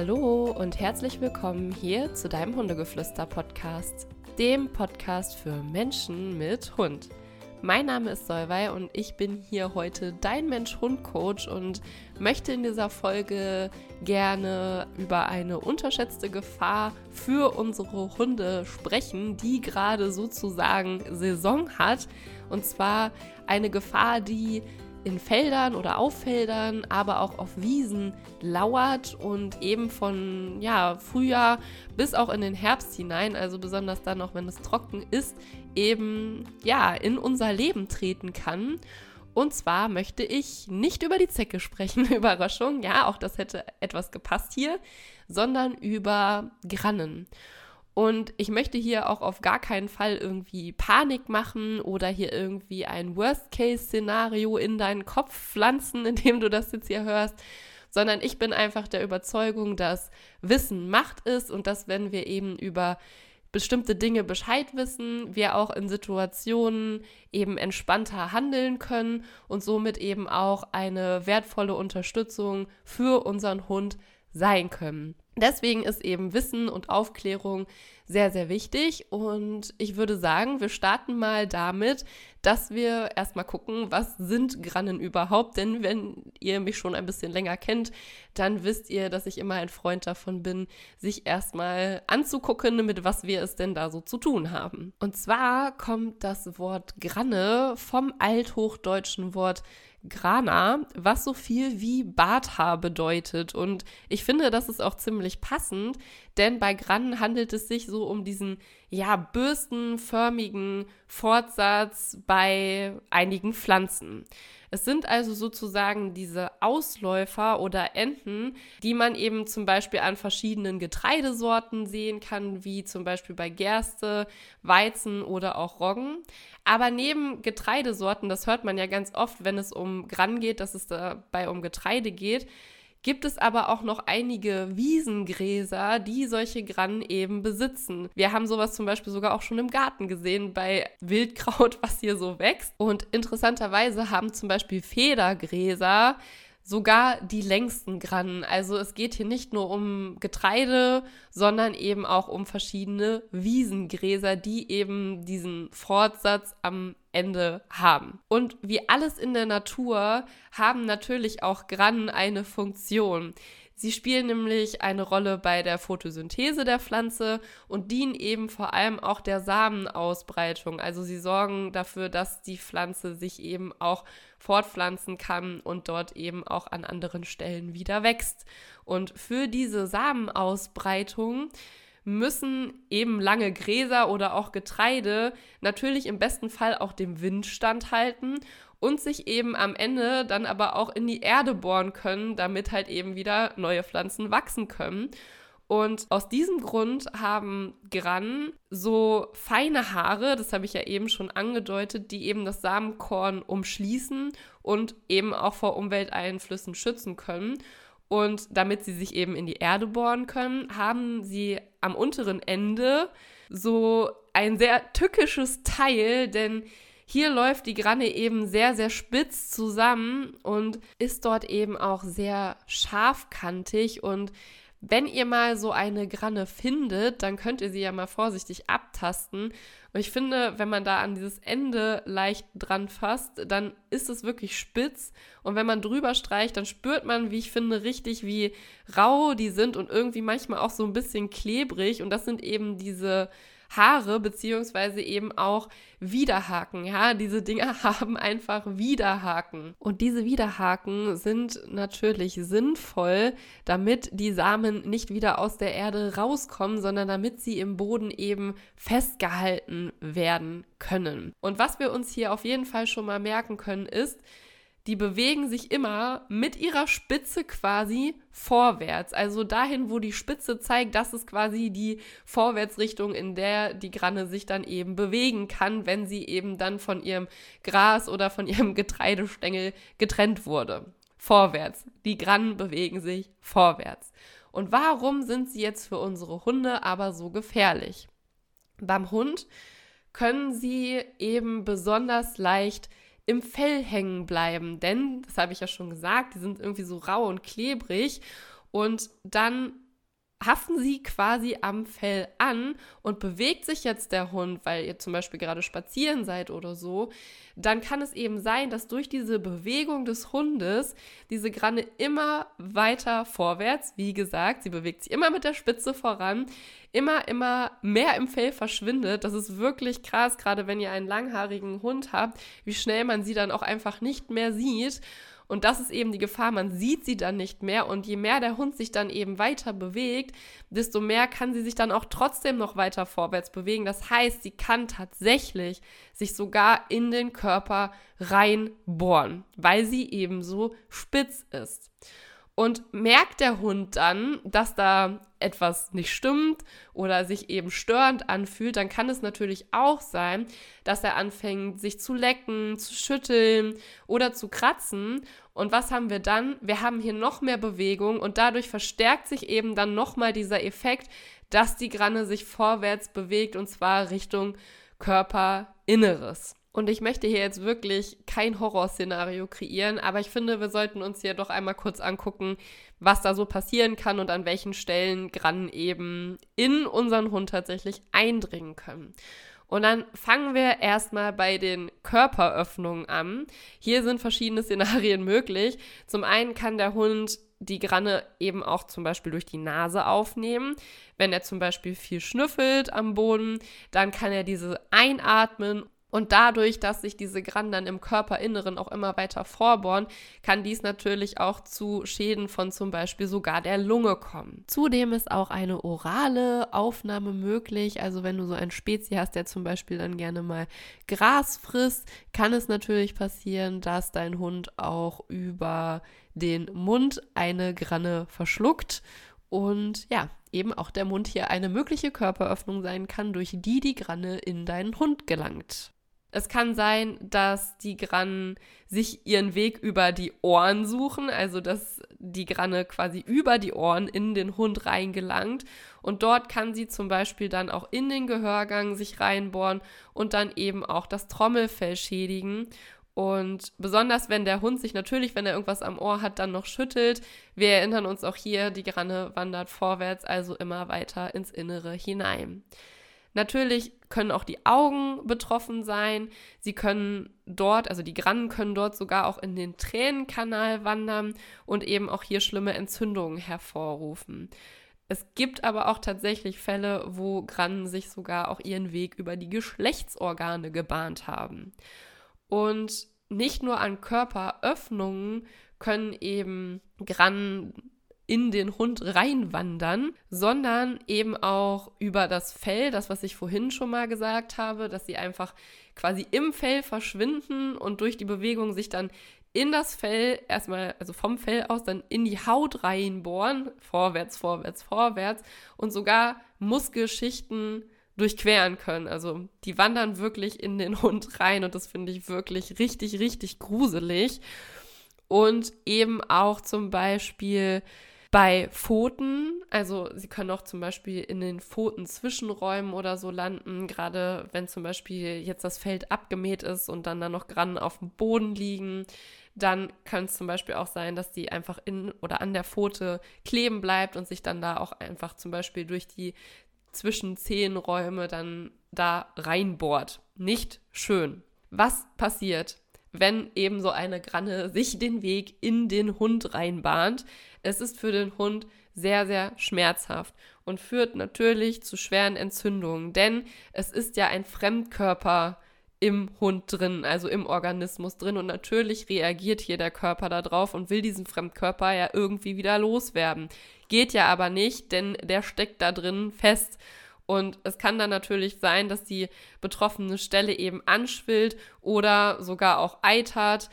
Hallo und herzlich willkommen hier zu deinem Hundegeflüster-Podcast, dem Podcast für Menschen mit Hund. Mein Name ist Solvay und ich bin hier heute dein Mensch-Hund-Coach und möchte in dieser Folge gerne über eine unterschätzte Gefahr für unsere Hunde sprechen, die gerade sozusagen Saison hat. Und zwar eine Gefahr, die in Feldern oder auf Feldern, aber auch auf Wiesen lauert und eben von ja, Frühjahr bis auch in den Herbst hinein, also besonders dann auch wenn es trocken ist, eben ja, in unser Leben treten kann. Und zwar möchte ich nicht über die Zecke sprechen, Überraschung, ja, auch das hätte etwas gepasst hier, sondern über Grannen. Und ich möchte hier auch auf gar keinen Fall irgendwie Panik machen oder hier irgendwie ein Worst-Case-Szenario in deinen Kopf pflanzen, indem du das jetzt hier hörst, sondern ich bin einfach der Überzeugung, dass Wissen Macht ist und dass wenn wir eben über bestimmte Dinge Bescheid wissen, wir auch in Situationen eben entspannter handeln können und somit eben auch eine wertvolle Unterstützung für unseren Hund sein können. Deswegen ist eben Wissen und Aufklärung sehr, sehr wichtig. Und ich würde sagen, wir starten mal damit, dass wir erstmal gucken, was sind Grannen überhaupt. Denn wenn ihr mich schon ein bisschen länger kennt, dann wisst ihr, dass ich immer ein Freund davon bin, sich erstmal anzugucken, mit was wir es denn da so zu tun haben. Und zwar kommt das Wort Granne vom althochdeutschen Wort Grana, was so viel wie Barthaar bedeutet. Und ich finde, das ist auch ziemlich passend, denn bei Grannen handelt es sich so um diesen, ja, bürstenförmigen Fortsatz bei einigen Pflanzen. Es sind also sozusagen diese Ausläufer oder Enden, die man eben zum Beispiel an verschiedenen Getreidesorten sehen kann, wie zum Beispiel bei Gerste, Weizen oder auch Roggen. Aber neben Getreidesorten, das hört man ja ganz oft, wenn es um Gran geht, dass es dabei um Getreide geht, gibt es aber auch noch einige Wiesengräser, die solche Grannen eben besitzen. Wir haben sowas zum Beispiel sogar auch schon im Garten gesehen bei Wildkraut, was hier so wächst. Und interessanterweise haben zum Beispiel Federgräser sogar die längsten Grannen. Also es geht hier nicht nur um Getreide, sondern eben auch um verschiedene Wiesengräser, die eben diesen Fortsatz am Ende haben. Und wie alles in der Natur haben natürlich auch Grannen eine Funktion. Sie spielen nämlich eine Rolle bei der Photosynthese der Pflanze und dienen eben vor allem auch der Samenausbreitung. Also sie sorgen dafür, dass die Pflanze sich eben auch fortpflanzen kann und dort eben auch an anderen Stellen wieder wächst. Und für diese Samenausbreitung müssen eben lange Gräser oder auch Getreide natürlich im besten Fall auch dem Wind standhalten und sich eben am Ende dann aber auch in die Erde bohren können, damit halt eben wieder neue Pflanzen wachsen können. Und aus diesem Grund haben Grannen so feine Haare, das habe ich ja eben schon angedeutet, die eben das Samenkorn umschließen und eben auch vor Umwelteinflüssen schützen können. Und damit sie sich eben in die Erde bohren können, haben sie am unteren Ende so ein sehr tückisches Teil, denn hier läuft die Granne eben sehr, sehr spitz zusammen und ist dort eben auch sehr scharfkantig. Und wenn ihr mal so eine Granne findet, dann könnt ihr sie ja mal vorsichtig abtasten. Und ich finde, wenn man da an dieses Ende leicht dran fasst, dann ist es wirklich spitz. Und wenn man drüber streicht, dann spürt man, wie ich finde, richtig, wie rau die sind und irgendwie manchmal auch so ein bisschen klebrig. Und das sind eben diese Haare beziehungsweise eben auch Widerhaken. Ja, diese Dinger haben einfach Widerhaken. Und diese Widerhaken sind natürlich sinnvoll, damit die Samen nicht wieder aus der Erde rauskommen, sondern damit sie im Boden eben festgehalten werden können. Und was wir uns hier auf jeden Fall schon mal merken können, ist, die bewegen sich immer mit ihrer Spitze quasi vorwärts. Also dahin, wo die Spitze zeigt, das ist quasi die Vorwärtsrichtung, in der die Granne sich dann eben bewegen kann, wenn sie eben dann von ihrem Gras oder von ihrem Getreidestängel getrennt wurde. Vorwärts. Die Grannen bewegen sich vorwärts. Und warum sind sie jetzt für unsere Hunde aber so gefährlich? Beim Hund können sie eben besonders leicht im Fell hängen bleiben. Denn, das habe ich ja schon gesagt, die sind irgendwie so rau und klebrig. Und dann haften sie quasi am Fell an und bewegt sich jetzt der Hund, weil ihr zum Beispiel gerade spazieren seid oder so, dann kann es eben sein, dass durch diese Bewegung des Hundes diese Granne immer weiter vorwärts, wie gesagt, sie bewegt sich immer mit der Spitze voran, immer, immer mehr im Fell verschwindet. Das ist wirklich krass, gerade wenn ihr einen langhaarigen Hund habt, wie schnell man sie dann auch einfach nicht mehr sieht. Und das ist eben die Gefahr, man sieht sie dann nicht mehr und je mehr der Hund sich dann eben weiter bewegt, desto mehr kann sie sich dann auch trotzdem noch weiter vorwärts bewegen. Das heißt, sie kann tatsächlich sich sogar in den Körper reinbohren, weil sie eben so spitz ist. Und merkt der Hund dann, dass da etwas nicht stimmt oder sich eben störend anfühlt, dann kann es natürlich auch sein, dass er anfängt, sich zu lecken, zu schütteln oder zu kratzen. Und was haben wir dann? Wir haben hier noch mehr Bewegung und dadurch verstärkt sich eben dann nochmal dieser Effekt, dass die Granne sich vorwärts bewegt und zwar Richtung Körperinneres. Und ich möchte hier jetzt wirklich kein Horrorszenario kreieren, aber ich finde, wir sollten uns hier doch einmal kurz angucken, was da so passieren kann und an welchen Stellen Grannen eben in unseren Hund tatsächlich eindringen können. Und dann fangen wir erstmal bei den Körperöffnungen an. Hier sind verschiedene Szenarien möglich. Zum einen kann der Hund die Granne eben auch zum Beispiel durch die Nase aufnehmen. Wenn er zum Beispiel viel schnüffelt am Boden, dann kann er diese einatmen und dadurch, dass sich diese Grannen dann im Körperinneren auch immer weiter vorbohren, kann dies natürlich auch zu Schäden von zum Beispiel sogar der Lunge kommen. Zudem ist auch eine orale Aufnahme möglich. Also wenn du so ein Spezi hast, der zum Beispiel dann gerne mal Gras frisst, kann es natürlich passieren, dass dein Hund auch über den Mund eine Granne verschluckt. Und ja, eben auch der Mund hier eine mögliche Körperöffnung sein kann, durch die die Granne in deinen Hund gelangt. Es kann sein, dass die Grannen sich ihren Weg über die Ohren suchen, also dass die Granne quasi über die Ohren in den Hund reingelangt. Und dort kann sie zum Beispiel dann auch in den Gehörgang sich reinbohren und dann eben auch das Trommelfell schädigen. Und besonders wenn der Hund sich natürlich, wenn er irgendwas am Ohr hat, dann noch schüttelt. Wir erinnern uns auch hier, die Granne wandert vorwärts, also immer weiter ins Innere hinein. Natürlich können auch die Augen betroffen sein. Sie können dort, also die Grannen können dort sogar auch in den Tränenkanal wandern und eben auch hier schlimme Entzündungen hervorrufen. Es gibt aber auch tatsächlich Fälle, wo Grannen sich sogar auch ihren Weg über die Geschlechtsorgane gebahnt haben. Und nicht nur an Körperöffnungen können eben Grannen in den Hund reinwandern, sondern eben auch über das Fell, das, was ich vorhin schon mal gesagt habe, dass sie einfach quasi im Fell verschwinden und durch die Bewegung sich dann in das Fell, erstmal, also vom Fell aus, dann in die Haut reinbohren, vorwärts, vorwärts, vorwärts und sogar Muskelschichten durchqueren können. Also die wandern wirklich in den Hund rein und das finde ich wirklich richtig, richtig gruselig. Und eben auch zum Beispiel bei Pfoten, also sie können auch zum Beispiel in den Pfoten-Zwischenräumen oder so landen, gerade wenn zum Beispiel jetzt das Feld abgemäht ist und dann da noch Grannen auf dem Boden liegen, dann kann es zum Beispiel auch sein, dass die einfach in oder an der Pfote kleben bleibt und sich dann da auch einfach zum Beispiel durch die Zwischenzehenräume dann da reinbohrt. Nicht schön. Was passiert, wenn eben so eine Granne sich den Weg in den Hund reinbahnt? Es ist für den Hund sehr, sehr schmerzhaft und führt natürlich zu schweren Entzündungen, denn es ist ja ein Fremdkörper im Hund drin, also im Organismus drin und natürlich reagiert hier der Körper darauf und will diesen Fremdkörper ja irgendwie wieder loswerden. Geht ja aber nicht, denn der steckt da drin fest. Und es kann dann natürlich sein, dass die betroffene Stelle eben anschwillt oder sogar auch eitert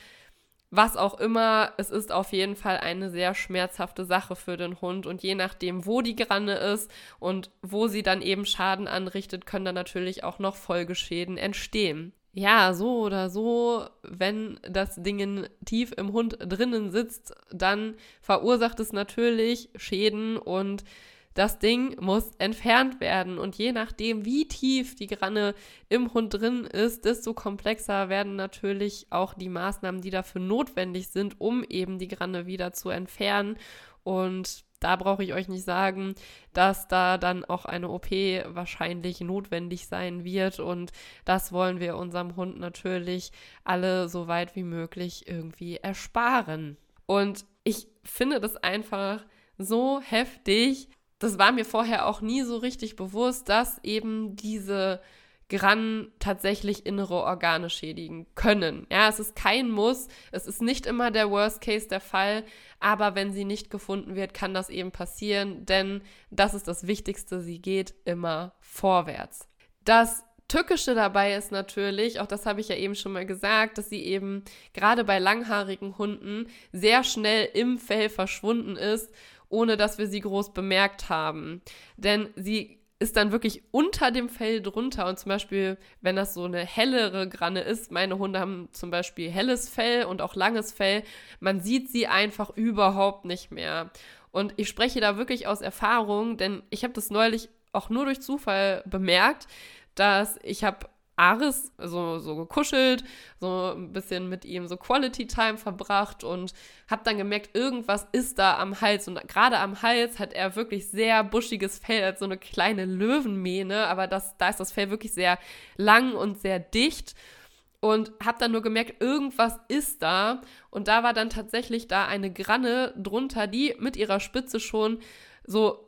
was auch immer, es ist auf jeden Fall eine sehr schmerzhafte Sache für den Hund. Und je nachdem, wo die Granne ist und wo sie dann eben Schaden anrichtet, können dann natürlich auch noch Folgeschäden entstehen. Ja, so oder so, wenn das Ding tief im Hund drinnen sitzt, dann verursacht es natürlich Schäden und das Ding muss entfernt werden. Und je nachdem, wie tief die Granne im Hund drin ist, desto komplexer werden natürlich auch die Maßnahmen, die dafür notwendig sind, um eben die Granne wieder zu entfernen. Und da brauche ich euch nicht sagen, dass da dann auch eine OP wahrscheinlich notwendig sein wird. Und das wollen wir unserem Hund natürlich alle so weit wie möglich irgendwie ersparen. Und ich finde das einfach so heftig. Das war mir vorher auch nie so richtig bewusst, dass eben diese Gran tatsächlich innere Organe schädigen können. Ja, es ist kein Muss, es ist nicht immer der Worst Case der Fall, aber wenn sie nicht gefunden wird, kann das eben passieren, denn das ist das Wichtigste, sie geht immer vorwärts. Das Tückische dabei ist natürlich, auch das habe ich ja eben schon mal gesagt, dass sie eben gerade bei langhaarigen Hunden sehr schnell im Fell verschwunden ist, ohne dass wir sie groß bemerkt haben. Denn sie ist dann wirklich unter dem Fell drunter. Und zum Beispiel, wenn das so eine hellere Granne ist, meine Hunde haben zum Beispiel helles Fell und auch langes Fell, man sieht sie einfach überhaupt nicht mehr. Und ich spreche da wirklich aus Erfahrung, denn ich habe das neulich auch nur durch Zufall bemerkt, dass ich habe Aris so, so gekuschelt, so ein bisschen mit ihm so Quality Time verbracht und habe dann gemerkt, irgendwas ist da am Hals. Und gerade am Hals hat er wirklich sehr buschiges Fell, hat so eine kleine Löwenmähne, aber das, da ist das Fell wirklich sehr lang und sehr dicht. Und habe dann nur gemerkt, irgendwas ist da. Und da war dann tatsächlich da eine Granne drunter, die mit ihrer Spitze schon so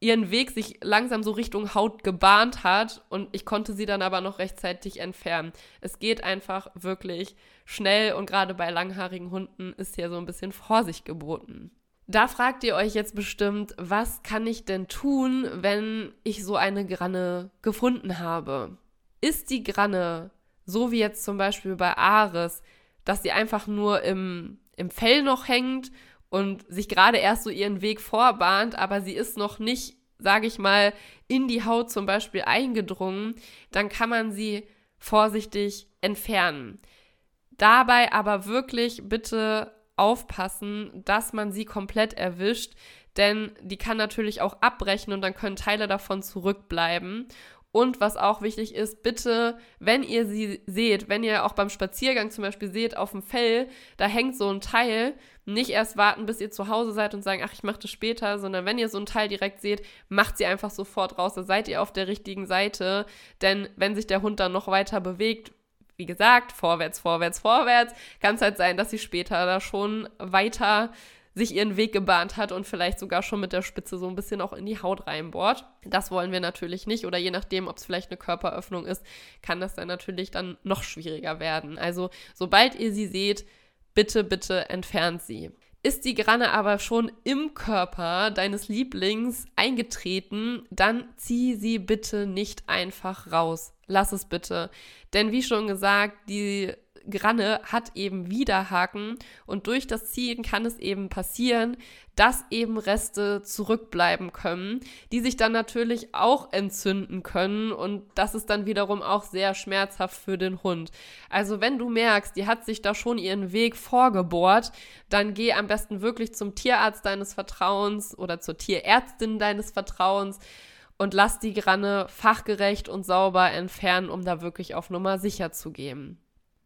ihren Weg sich langsam so Richtung Haut gebahnt hat und ich konnte sie dann aber noch rechtzeitig entfernen. Es geht einfach wirklich schnell und gerade bei langhaarigen Hunden ist hier so ein bisschen Vorsicht geboten. Da fragt ihr euch jetzt bestimmt, was kann ich denn tun, wenn ich so eine Granne gefunden habe? Ist die Granne, so wie jetzt zum Beispiel bei Ares, dass sie einfach nur im, im Fell noch hängt und sich gerade erst so ihren Weg vorbahnt, aber sie ist noch nicht, sage ich mal, in die Haut zum Beispiel eingedrungen, dann kann man sie vorsichtig entfernen. Dabei aber wirklich bitte aufpassen, dass man sie komplett erwischt, denn die kann natürlich auch abbrechen und dann können Teile davon zurückbleiben. Und was auch wichtig ist, bitte, wenn ihr sie seht, wenn ihr auch beim Spaziergang zum Beispiel seht, auf dem Fell, da hängt so ein Teil, nicht erst warten, bis ihr zu Hause seid und sagen, ach, ich mache das später, sondern wenn ihr so ein Teil direkt seht, macht sie einfach sofort raus, da seid ihr auf der richtigen Seite. Denn wenn sich der Hund dann noch weiter bewegt, wie gesagt, vorwärts, vorwärts, vorwärts, kann es halt sein, dass sie später da schon weiter sich ihren Weg gebahnt hat und vielleicht sogar schon mit der Spitze so ein bisschen auch in die Haut reinbohrt. Das wollen wir natürlich nicht oder je nachdem, ob es vielleicht eine Körperöffnung ist, kann das dann natürlich dann noch schwieriger werden. Also sobald ihr sie seht, bitte, bitte entfernt sie. Ist die Granne aber schon im Körper deines Lieblings eingetreten, dann zieh sie bitte nicht einfach raus. Lass es bitte. Denn wie schon gesagt, die Granne hat eben Widerhaken und durch das Ziehen kann es eben passieren, dass eben Reste zurückbleiben können, die sich dann natürlich auch entzünden können und das ist dann wiederum auch sehr schmerzhaft für den Hund. Also wenn du merkst, die hat sich da schon ihren Weg vorgebohrt, dann geh am besten wirklich zum Tierarzt deines Vertrauens oder zur Tierärztin deines Vertrauens und lass die Granne fachgerecht und sauber entfernen, um da wirklich auf Nummer sicher zu gehen.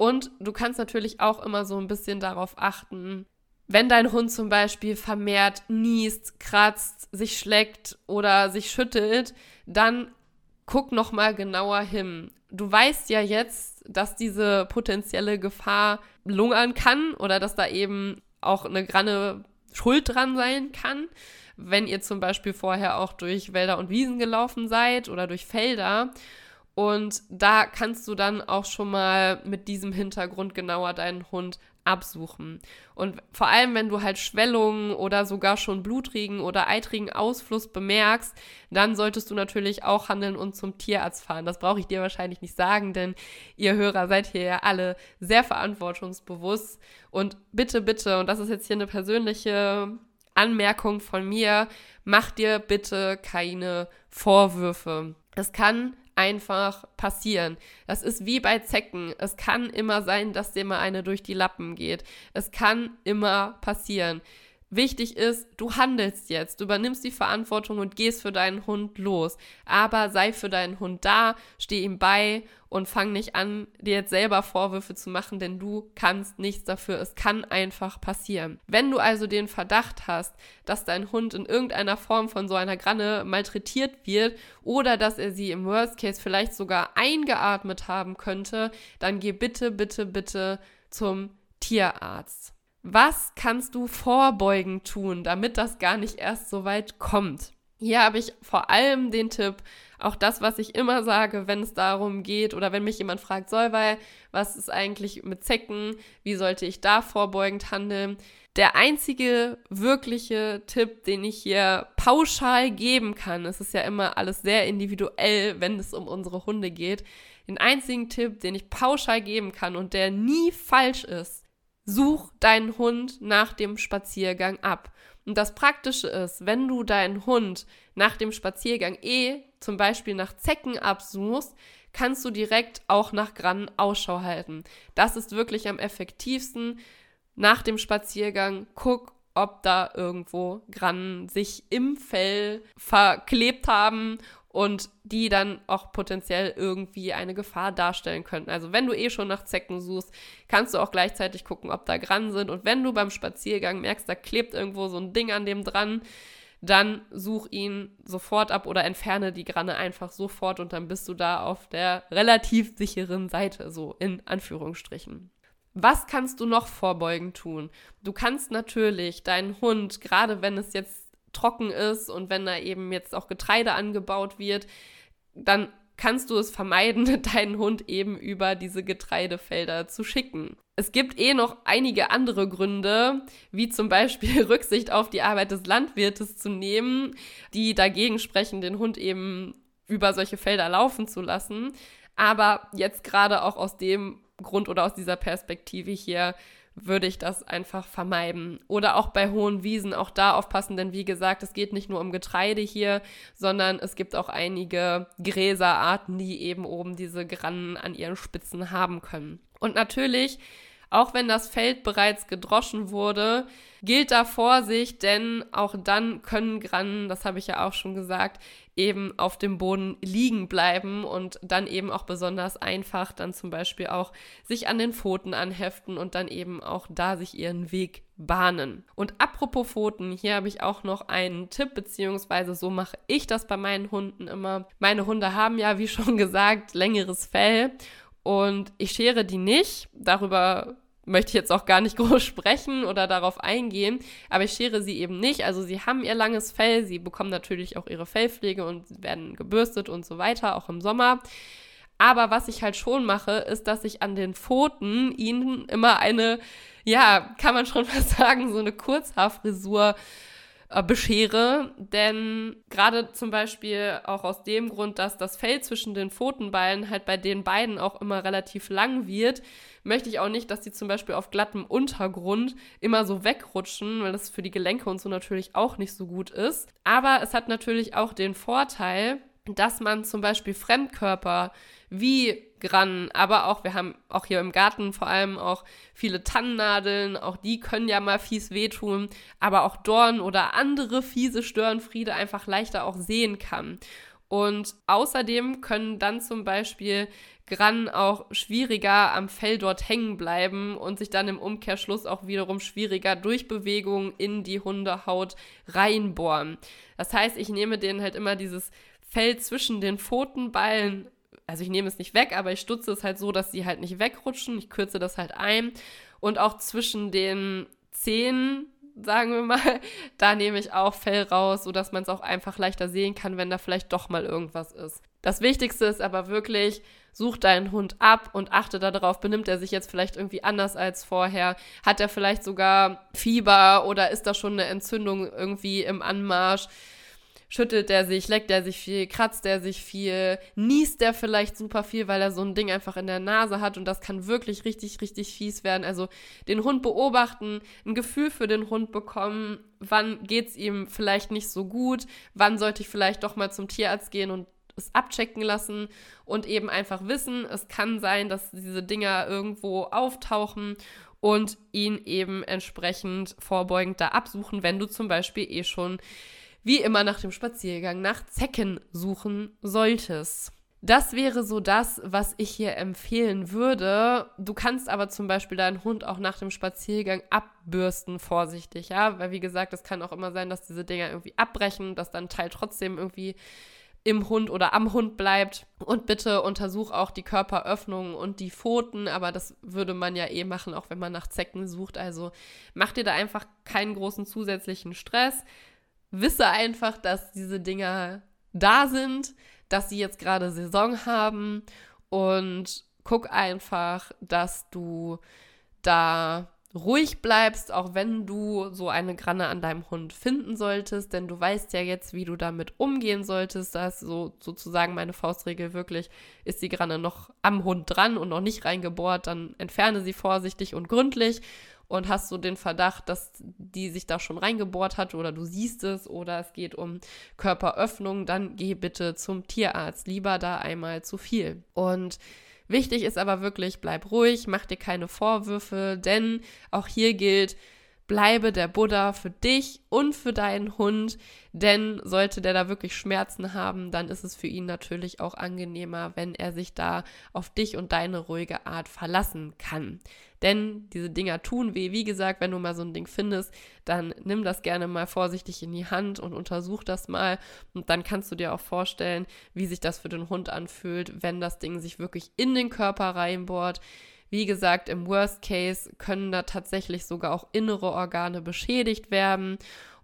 Und du kannst natürlich auch immer so ein bisschen darauf achten, wenn dein Hund zum Beispiel vermehrt niest, kratzt, sich schlägt oder sich schüttelt, dann guck noch mal genauer hin. Du weißt ja jetzt, dass diese potenzielle Gefahr lungern kann oder dass da eben auch eine Granne schuld dran sein kann. Wenn ihr zum Beispiel vorher auch durch Wälder und Wiesen gelaufen seid oder durch Felder und da kannst du dann auch schon mal mit diesem Hintergrund genauer deinen Hund absuchen. Und vor allem, wenn du halt Schwellungen oder sogar schon blutrigen oder eitrigen Ausfluss bemerkst, dann solltest du natürlich auch handeln und zum Tierarzt fahren. Das brauche ich dir wahrscheinlich nicht sagen, denn ihr Hörer seid hier ja alle sehr verantwortungsbewusst. Und bitte, bitte, und das ist jetzt hier eine persönliche Anmerkung von mir, mach dir bitte keine Vorwürfe. Es kann einfach passieren. Das ist wie bei Zecken. Es kann immer sein, dass dir mal eine durch die Lappen geht. Es kann immer passieren. Wichtig ist, du handelst jetzt, du übernimmst die Verantwortung und gehst für deinen Hund los. Aber sei für deinen Hund da, steh ihm bei und fang nicht an, dir jetzt selber Vorwürfe zu machen, denn du kannst nichts dafür. Es kann einfach passieren. Wenn du also den Verdacht hast, dass dein Hund in irgendeiner Form von so einer Granne malträtiert wird oder dass er sie im Worst Case vielleicht sogar eingeatmet haben könnte, dann geh bitte, bitte, bitte zum Tierarzt. Was kannst du vorbeugend tun, damit das gar nicht erst so weit kommt? Hier habe ich vor allem den Tipp, auch das, was ich immer sage, wenn es darum geht oder wenn mich jemand fragt, Solvay, was ist eigentlich mit Zecken? Wie sollte ich da vorbeugend handeln? Der einzige wirkliche Tipp, den ich hier pauschal geben kann, es ist ja immer alles sehr individuell, wenn es um unsere Hunde geht. Den einzigen Tipp, den ich pauschal geben kann und der nie falsch ist, such deinen Hund nach dem Spaziergang ab. Und das Praktische ist, wenn du deinen Hund nach dem Spaziergang eh zum Beispiel nach Zecken absuchst, kannst du direkt auch nach Grannen Ausschau halten. Das ist wirklich am effektivsten. Nach dem Spaziergang guck, ob da irgendwo Grannen sich im Fell verklebt haben und die dann auch potenziell irgendwie eine Gefahr darstellen könnten. Also wenn du eh schon nach Zecken suchst, kannst du auch gleichzeitig gucken, ob da Grannen sind. Und wenn du beim Spaziergang merkst, da klebt irgendwo so ein Ding an dem dran, dann such ihn sofort ab oder entferne die Granne einfach sofort und dann bist du da auf der relativ sicheren Seite, so in Anführungsstrichen. Was kannst du noch vorbeugend tun? Du kannst natürlich deinen Hund, gerade wenn es jetzt trocken ist und wenn da eben jetzt auch Getreide angebaut wird, dann kannst du es vermeiden, deinen Hund eben über diese Getreidefelder zu schicken. Es gibt eh noch einige andere Gründe, wie zum Beispiel Rücksicht auf die Arbeit des Landwirtes zu nehmen, die dagegen sprechen, den Hund eben über solche Felder laufen zu lassen. Aber jetzt gerade auch aus dem Grund oder aus dieser Perspektive hier würde ich das einfach vermeiden. Oder auch bei hohen Wiesen, auch da aufpassen, denn wie gesagt, es geht nicht nur um Getreide hier, sondern es gibt auch einige Gräserarten, die eben oben diese Grannen an ihren Spitzen haben können. Und natürlich auch wenn das Feld bereits gedroschen wurde, gilt da Vorsicht, denn auch dann können Grannen, das habe ich ja auch schon gesagt, eben auf dem Boden liegen bleiben und dann eben auch besonders einfach dann zum Beispiel auch sich an den Pfoten anheften und dann eben auch da sich ihren Weg bahnen. Und apropos Pfoten, hier habe ich auch noch einen Tipp, beziehungsweise so mache ich das bei meinen Hunden immer. Meine Hunde haben ja, wie schon gesagt, längeres Fell und ich schere die nicht. Darüber möchte ich jetzt auch gar nicht groß sprechen oder darauf eingehen, aber ich schere sie eben nicht. Also sie haben ihr langes Fell, sie bekommen natürlich auch ihre Fellpflege und werden gebürstet und so weiter, auch im Sommer. Aber was ich halt schon mache, ist, dass ich an den Pfoten ihnen immer eine, ja, kann man schon mal sagen, so eine Kurzhaarfrisur äh, beschere. Denn gerade zum Beispiel auch aus dem Grund, dass das Fell zwischen den Pfotenballen halt bei den beiden auch immer relativ lang wird, möchte ich auch nicht, dass die zum Beispiel auf glattem Untergrund immer so wegrutschen, weil das für die Gelenke und so natürlich auch nicht so gut ist. Aber es hat natürlich auch den Vorteil, dass man zum Beispiel Fremdkörper wie Grannen, aber auch, wir haben auch hier im Garten vor allem auch viele Tannennadeln, auch die können ja mal fies wehtun, aber auch Dorn oder andere fiese Störenfriede einfach leichter auch sehen kann. Und außerdem können dann zum Beispiel Grannen auch schwieriger am Fell dort hängen bleiben und sich dann im Umkehrschluss auch wiederum schwieriger durch Bewegung in die Hundehaut reinbohren. Das heißt, ich nehme denen halt immer dieses Fell zwischen den Pfotenballen also ich nehme es nicht weg, aber ich stutze es halt so, dass sie halt nicht wegrutschen. Ich kürze das halt ein. Und auch zwischen den Zähnen, sagen wir mal, da nehme ich auch Fell raus, sodass man es auch einfach leichter sehen kann, wenn da vielleicht doch mal irgendwas ist. Das Wichtigste ist aber wirklich, such deinen Hund ab und achte darauf, benimmt er sich jetzt vielleicht irgendwie anders als vorher? Hat er vielleicht sogar Fieber oder ist da schon eine Entzündung irgendwie im Anmarsch? Schüttelt er sich, leckt er sich viel, kratzt er sich viel, niest er vielleicht super viel, weil er so ein Ding einfach in der Nase hat und das kann wirklich richtig, richtig fies werden. Also den Hund beobachten, ein Gefühl für den Hund bekommen, wann geht's ihm vielleicht nicht so gut, wann sollte ich vielleicht doch mal zum Tierarzt gehen und es abchecken lassen und eben einfach wissen, es kann sein, dass diese Dinger irgendwo auftauchen und ihn eben entsprechend vorbeugend da absuchen, wenn du zum Beispiel eh schon wie immer nach dem Spaziergang nach Zecken suchen solltest. Das wäre so das, was ich hier empfehlen würde. Du kannst aber zum Beispiel deinen Hund auch nach dem Spaziergang abbürsten, vorsichtig, ja, weil wie gesagt, es kann auch immer sein, dass diese Dinger irgendwie abbrechen, dass dann Teil trotzdem irgendwie im Hund oder am Hund bleibt. Und bitte untersuch auch die Körperöffnungen und die Pfoten, aber das würde man ja eh machen, auch wenn man nach Zecken sucht. Also mach dir da einfach keinen großen zusätzlichen Stress. Wisse einfach, dass diese Dinger da sind dass sie jetzt gerade Saison haben und guck einfach, dass du da ruhig bleibst, auch wenn du so eine Granne an deinem Hund finden solltest, denn du weißt ja jetzt, wie du damit umgehen solltest. Da ist so sozusagen meine Faustregel wirklich, ist die Granne noch am Hund dran und noch nicht reingebohrt, dann entferne sie vorsichtig und gründlich und hast du den Verdacht, dass die sich da schon reingebohrt hat oder du siehst es oder es geht um Körperöffnung, dann geh bitte zum Tierarzt. Lieber da einmal zu viel. Und wichtig ist aber wirklich, bleib ruhig, mach dir keine Vorwürfe, denn auch hier gilt, bleibe der Buddha für dich und für deinen Hund, denn sollte der da wirklich Schmerzen haben, dann ist es für ihn natürlich auch angenehmer, wenn er sich da auf dich und deine ruhige Art verlassen kann. Denn diese Dinger tun weh. Wie gesagt, wenn du mal so ein Ding findest, dann nimm das gerne mal vorsichtig in die Hand und untersuch das mal. Und dann kannst du dir auch vorstellen, wie sich das für den Hund anfühlt, wenn das Ding sich wirklich in den Körper reinbohrt. Wie gesagt, im Worst Case können da tatsächlich sogar auch innere Organe beschädigt werden.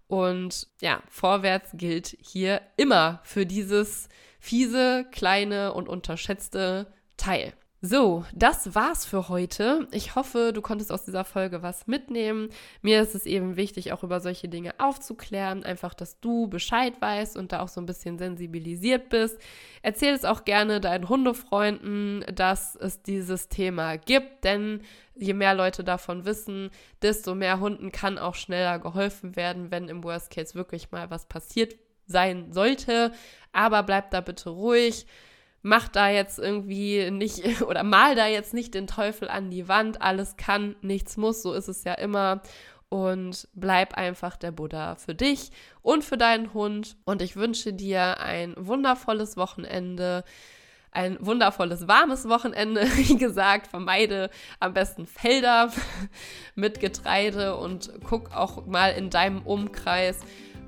Und ja, vorwärts gilt hier immer für dieses fiese, kleine und unterschätzte Teil. So, das war's für heute. Ich hoffe, du konntest aus dieser Folge was mitnehmen. Mir ist es eben wichtig, auch über solche Dinge aufzuklären, einfach, dass du Bescheid weißt und da auch so ein bisschen sensibilisiert bist. Erzähl es auch gerne deinen Hundefreunden, dass es dieses Thema gibt, denn je mehr Leute davon wissen, desto mehr Hunden kann auch schneller geholfen werden, wenn im Worst Case wirklich mal was passiert sein sollte. Aber bleib da bitte ruhig mach da jetzt irgendwie nicht oder mal da jetzt nicht den Teufel an die Wand. Alles kann, nichts muss, so ist es ja immer. Und bleib einfach der Buddha für dich und für deinen Hund. Und ich wünsche dir ein wundervolles Wochenende ein wundervolles, warmes Wochenende. Wie gesagt, vermeide am besten Felder mit Getreide und guck auch mal in deinem Umkreis,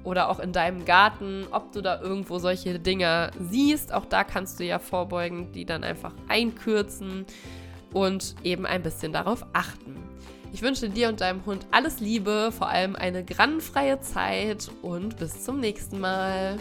oder auch in deinem Garten, ob du da irgendwo solche Dinger siehst. Auch da kannst du ja vorbeugen, die dann einfach einkürzen und eben ein bisschen darauf achten. Ich wünsche dir und deinem Hund alles Liebe, vor allem eine grannenfreie Zeit und bis zum nächsten Mal.